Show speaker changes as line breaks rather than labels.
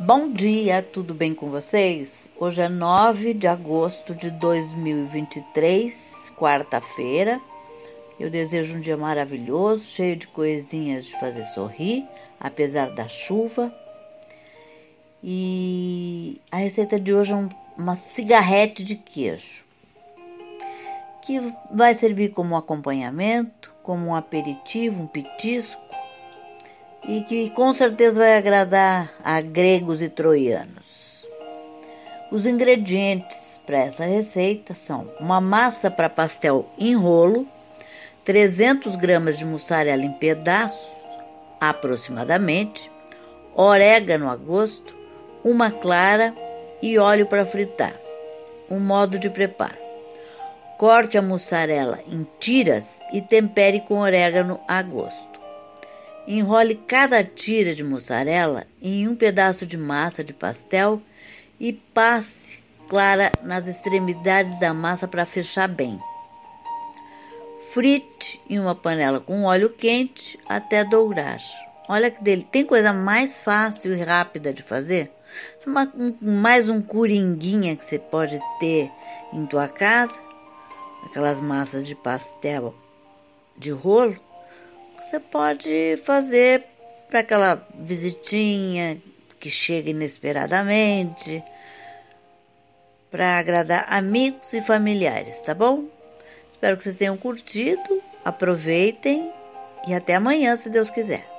Bom dia, tudo bem com vocês? Hoje é 9 de agosto de 2023, quarta-feira. Eu desejo um dia maravilhoso, cheio de coisinhas de fazer sorrir, apesar da chuva. E a receita de hoje é uma cigarrete de queijo, que vai servir como acompanhamento, como um aperitivo, um petisco e que com certeza vai agradar a gregos e troianos. Os ingredientes para essa receita são uma massa para pastel em rolo, 300 gramas de mussarela em pedaços, aproximadamente, orégano a gosto, uma clara e óleo para fritar. Um modo de preparo. Corte a mussarela em tiras e tempere com orégano a gosto. Enrole cada tira de mussarela em um pedaço de massa de pastel e passe clara nas extremidades da massa para fechar bem. Frite em uma panela com óleo quente até dourar. Olha que dele, tem coisa mais fácil e rápida de fazer? Uma, um, mais um coringuinha que você pode ter em tua casa, aquelas massas de pastel de rolo, você pode fazer para aquela visitinha que chega inesperadamente, para agradar amigos e familiares, tá bom? Espero que vocês tenham curtido, aproveitem e até amanhã, se Deus quiser.